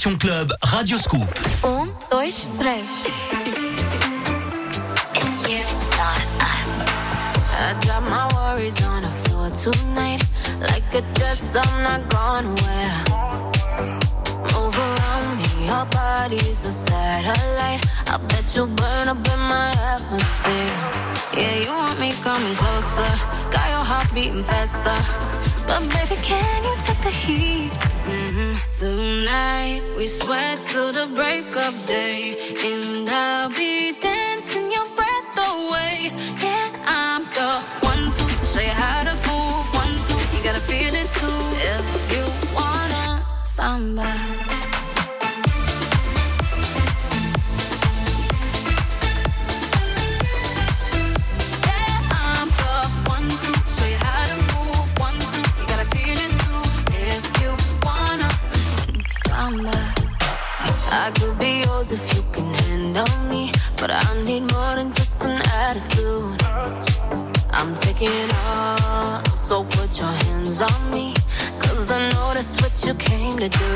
Génération Club Radio Scoop. Un, tres. I drop my on the floor tonight. Like a dress I'm not gonna wear. Move around me, your body's a satellite. I bet you burn up in my atmosphere. Yeah, you want me coming closer. Got your heart beating faster. But baby, can you take the heat? We sweat till the break of day, and I'll be dancing your breath away. Yeah, I'm the one to show you how to move. One, two, you gotta feel it too. If you wanna samba. Need more than just an attitude. I'm taking all, so put your hands on me, cause I know that's what you came to do.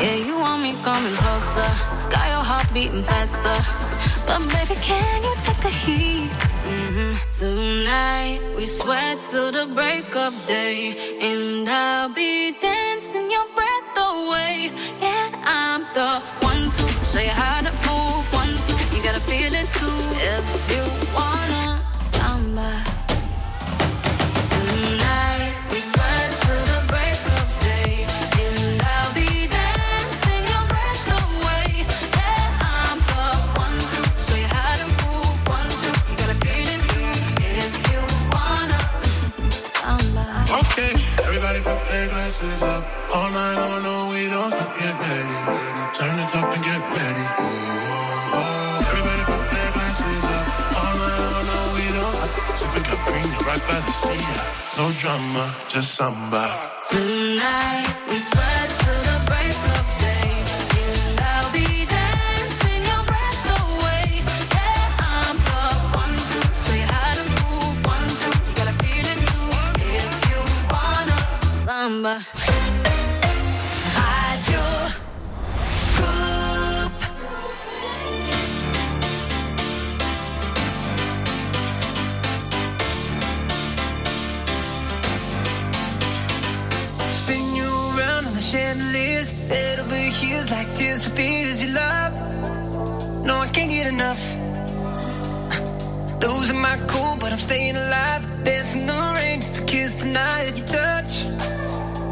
Yeah, you want me coming closer, got your heart beating faster, but baby, can you take the heat? Mhm. Tonight we sweat till the break of day, and I'll be dancing your away. Yeah, I'm the one to show you how to move. One, two, you gotta feel it too. If you wanna samba. Tonight we sweat till glasses up. All night long, no, we don't stop. Get ready. Turn it up and get ready. Ooh, oh, oh. Everybody put their glasses up. All night long, no, we don't stop. Sipping Capri right by the sea. No drama, just samba. Tonight we sweat till the break of samba. Radio Scoop. Spin you around on the chandeliers. Head over heels like tears for fears you love. No, I can't get enough. Losing my cool, but I'm staying alive. Dancing the rain just to kiss the night you touch.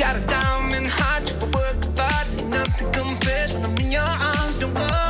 Got a diamond heart, you work hard, nothing compares when I'm in your arms. Don't go,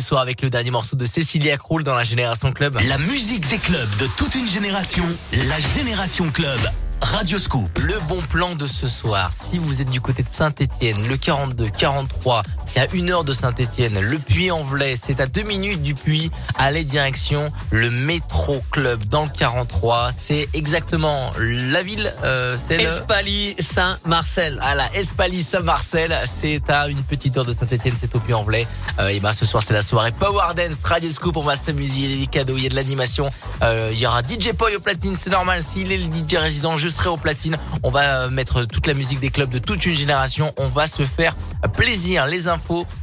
Soir avec le dernier morceau de Cécilia Krull dans la Génération Club. La musique des clubs de toute une génération, la Génération Club. Radio Scoop. Le bon plan de ce soir, si vous êtes du côté de Saint-Etienne, le 42, 43, c'est à une heure de Saint-Etienne. Le Puy-en-Velay, c'est à deux minutes du Puy. Allez direction le Métro Club dans le 43. C'est exactement la ville, euh, c'est le... Espali Saint-Marcel. À la Espali Saint-Marcel, c'est à une petite heure de Saint-Etienne, c'est au Puy-en-Velay. Euh, et ben ce soir c'est la soirée Power Dance Radio Scoop. On va s'amuser, il y a des cadeaux, il y a de l'animation. Euh, il y aura DJ Poy au platine, c'est normal. S'il est le DJ résident, je serai au platine. On va mettre toute la musique des clubs de toute une génération. On va se faire plaisir. Les infos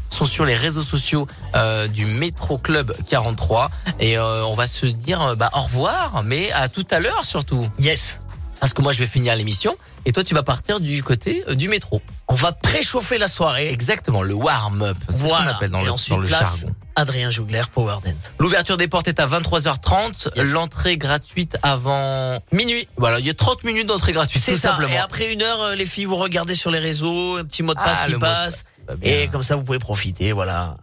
sont sur les réseaux sociaux euh, du Métro Club 43 et euh, on va se dire euh, bah, au revoir, mais à tout à l'heure surtout. Yes. Parce que moi je vais finir l'émission et toi tu vas partir du côté euh, du métro. On va préchauffer la soirée. Exactement, le warm-up. C'est ce qu'on Voilà. appelle dans Et le, ensuite, dans le place jargon. Adrien Jougler, Power Dance. L'ouverture des portes est à 23h30. L'entrée gratuite avant minuit. Voilà, il y a 30 minutes d'entrée gratuite, C'est ça. simplement. Et après une heure, les filles, vous regardez sur les réseaux, un petit mot de passe Ah, qui passe. Bien. Et comme ça, vous pouvez profiter, voilà,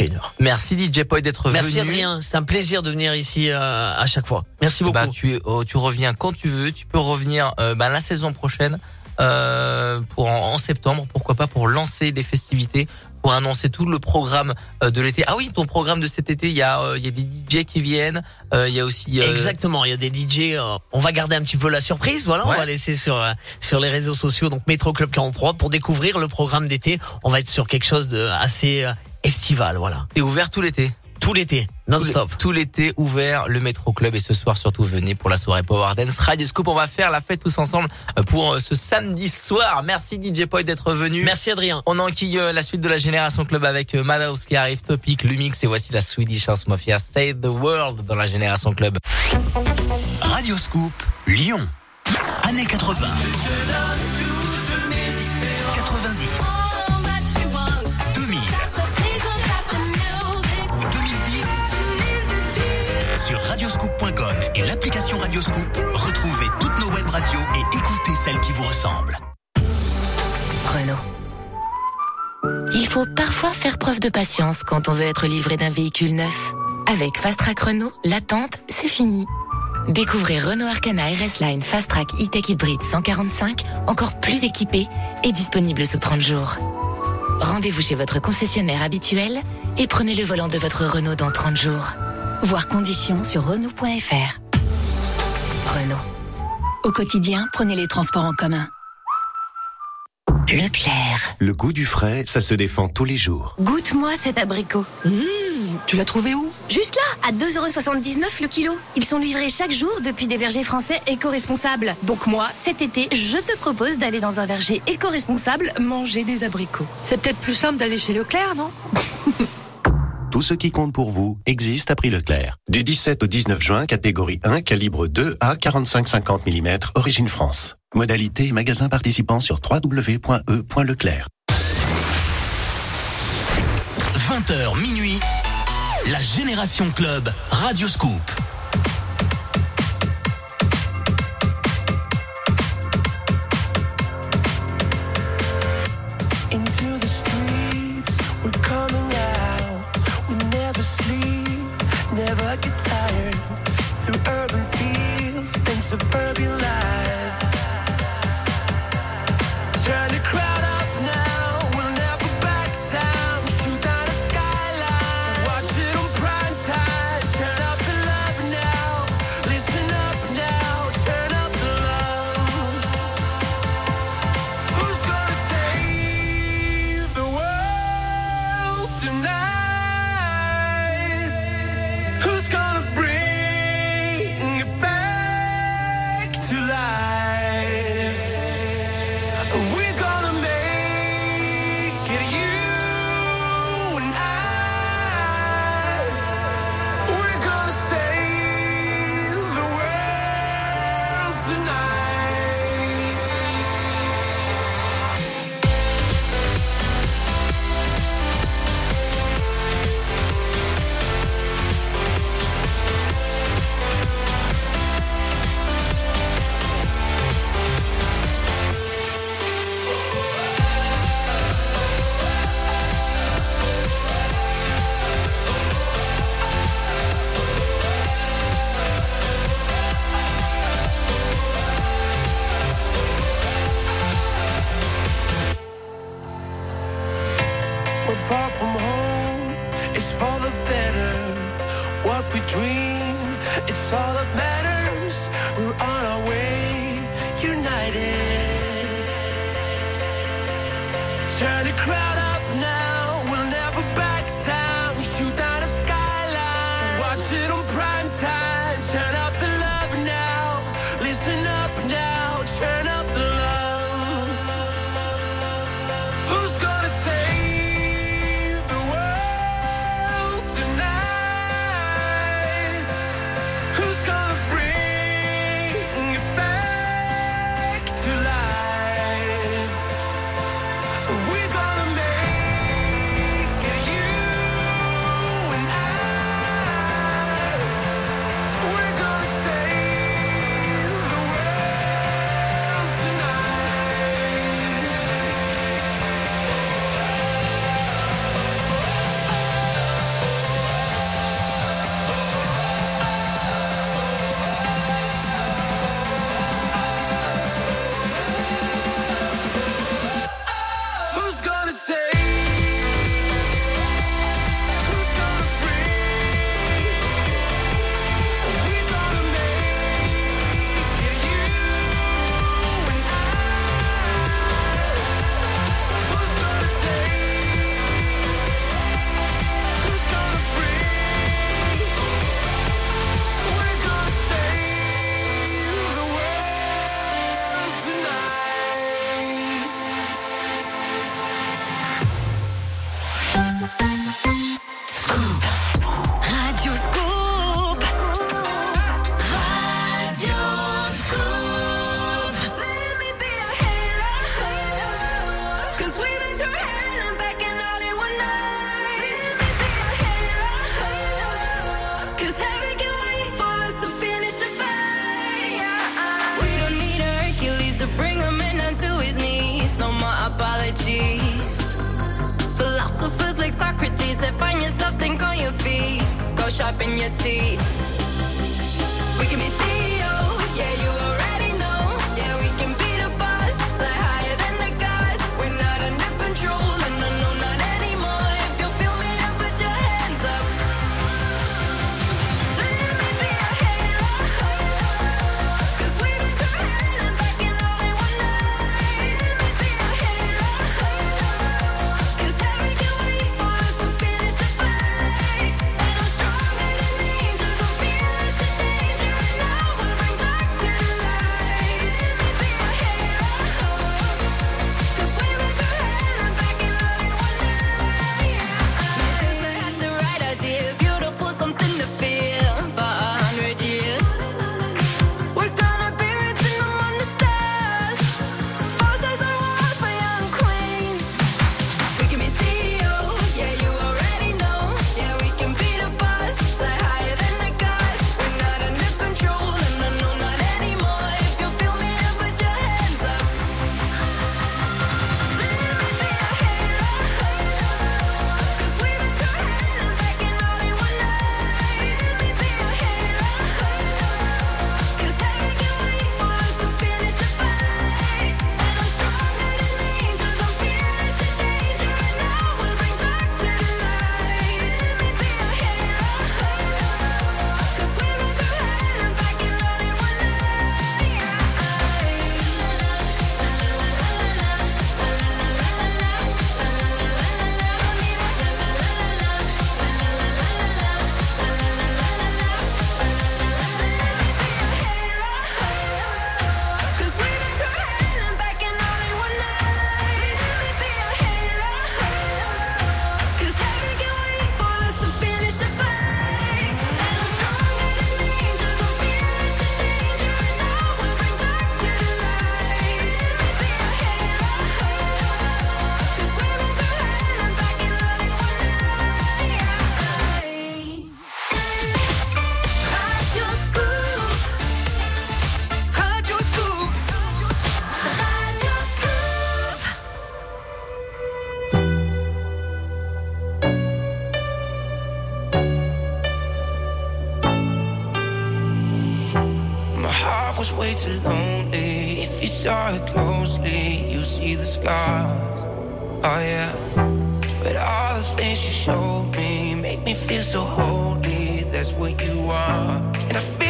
une heure. Merci DJ Poy d'être venu. Merci Adrien, c'est un plaisir de venir ici euh, à chaque fois. Merci beaucoup. Bah, tu, oh, tu reviens quand tu veux. Tu peux revenir euh, bah, la saison prochaine, euh, pour en, en septembre, pourquoi pas, pour lancer les festivités, pour annoncer tout le programme euh, de l'été. Ah oui, ton programme de cet été, il y a, euh, il y a des DJ qui viennent. euh, Il y a aussi. Exactement, il y a des DJ. on va garder un petit peu la surprise, voilà. On va laisser sur sur les réseaux sociaux, donc Métro Club 43, pour découvrir le programme d'été. On va être sur quelque chose de assez estival, voilà. T'es ouvert tout l'été? Tout l'été, non-stop. Tout l'été ouvert, le Métro Club et ce soir surtout venez pour la soirée Power Dance Radio Scoop. On va faire la fête tous ensemble euh, pour euh, ce samedi soir. Merci DJ Poy d'être venu. Merci Adrien. On enquille euh, la suite de la Génération Club avec Madhouse qui arrive, Topic, Lumix et voici la Swedish House Mafia Save the World dans la Génération Club. Radio Scoop, Lyon. Années 80. Et l'application Radioscoop, retrouvez toutes nos web radios et écoutez celles qui vous ressemblent. Renault. Il faut parfois faire preuve de patience quand on veut être livré d'un véhicule neuf. Avec Fast Track Renault, l'attente, c'est fini. Découvrez Renault Arcana RS Line Fast Track E-Tech Hybrid 145, encore plus équipé et disponible sous 30 jours. Rendez-vous chez votre concessionnaire habituel et prenez le volant de votre Renault dans 30 jours. Voir conditions sur Renault.fr. Renault. Au quotidien, prenez les transports en commun. Leclerc. Le goût du frais, ça se défend tous les jours. Goûte-moi cet abricot. tu l'as trouvé où? Juste là, à 2,79€ le kilo. Ils sont livrés chaque jour depuis des vergers français éco-responsables. Donc moi, cet été, je te propose d'aller dans un verger éco-responsable manger des abricots. C'est peut-être plus simple d'aller chez Leclerc, non? Tout ce qui compte pour vous existe à prix Leclerc. Du 17 au 19 juin, catégorie 1, calibre 2 à 45-50 mm, origine France. Modalité et magasin participant sur www.e.leclerc. 20h minuit, la Génération Club, Radio Scoop. Suburban life. lost. Oh yeah. But all the things you showed me make me feel so holy. That's what you are. And I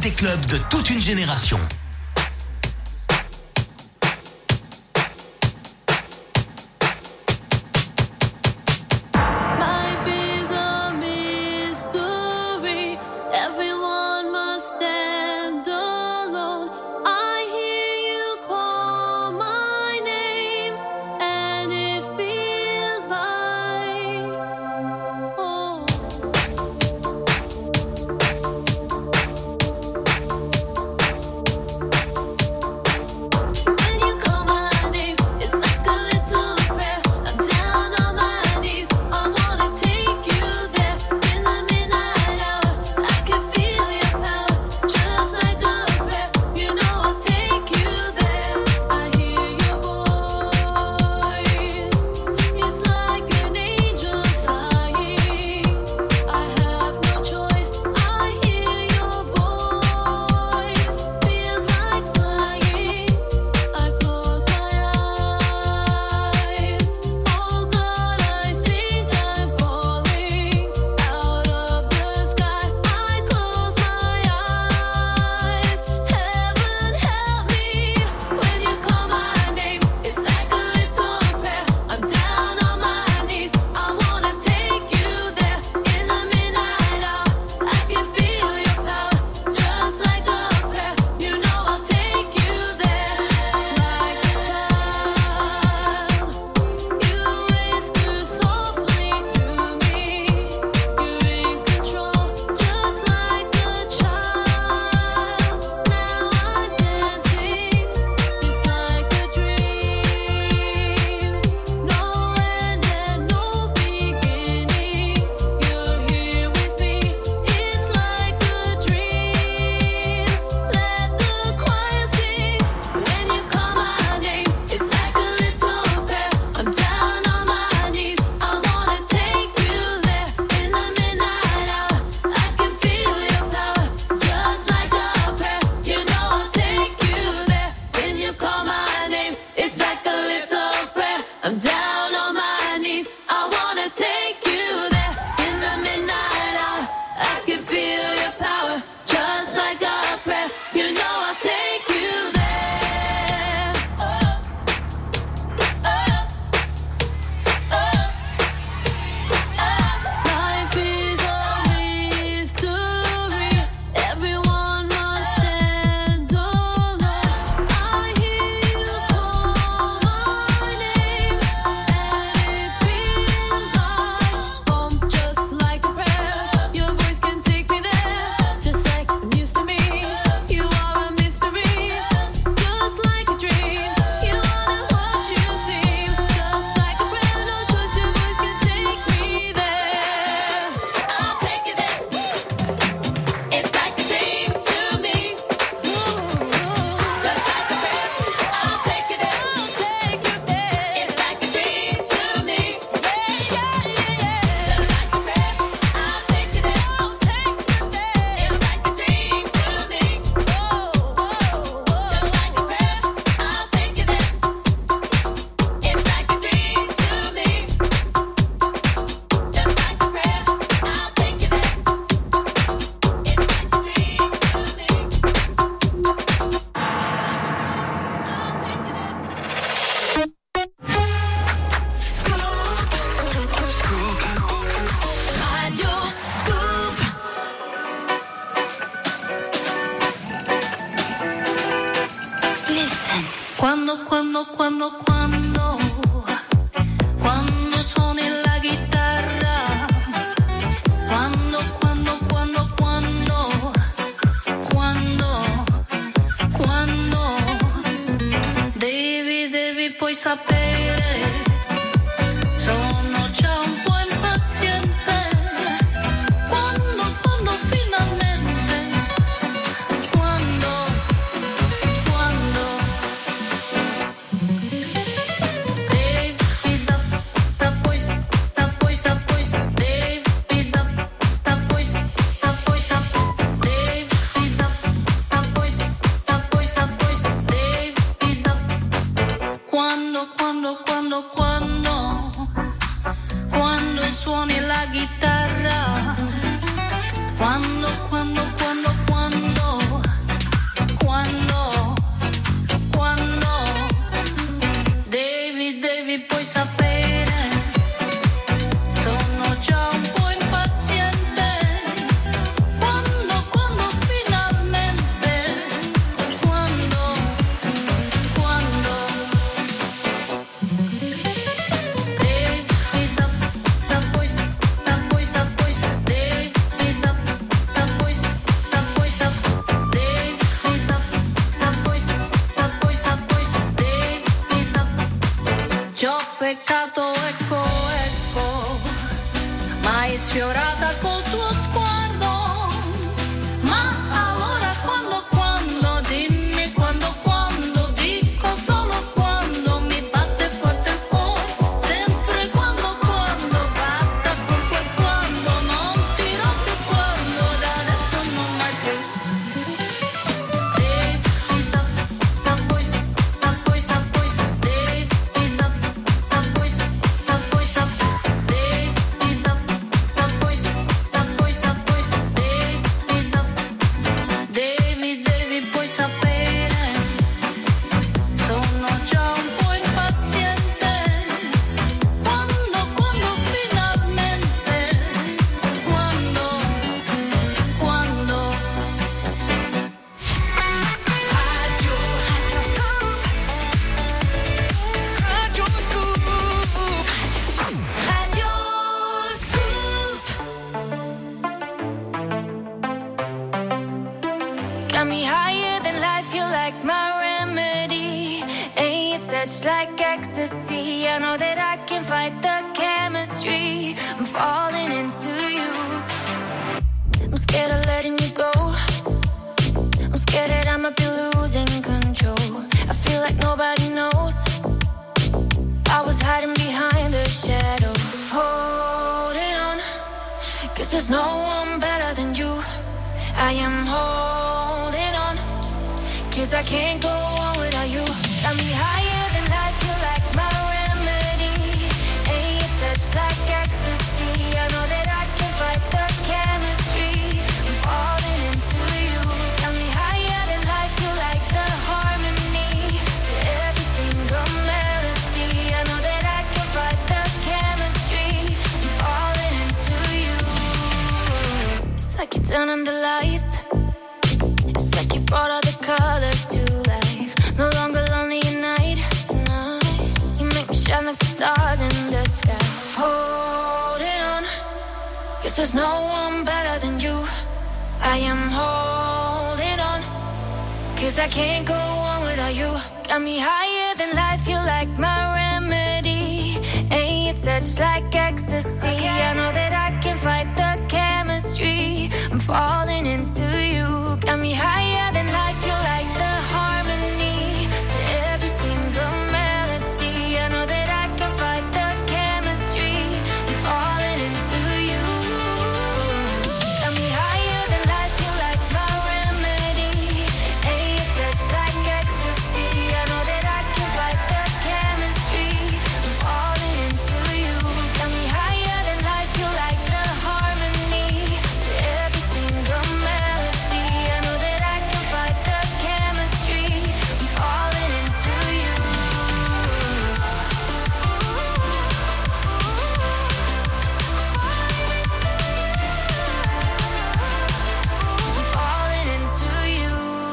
des clubs de toute une génération.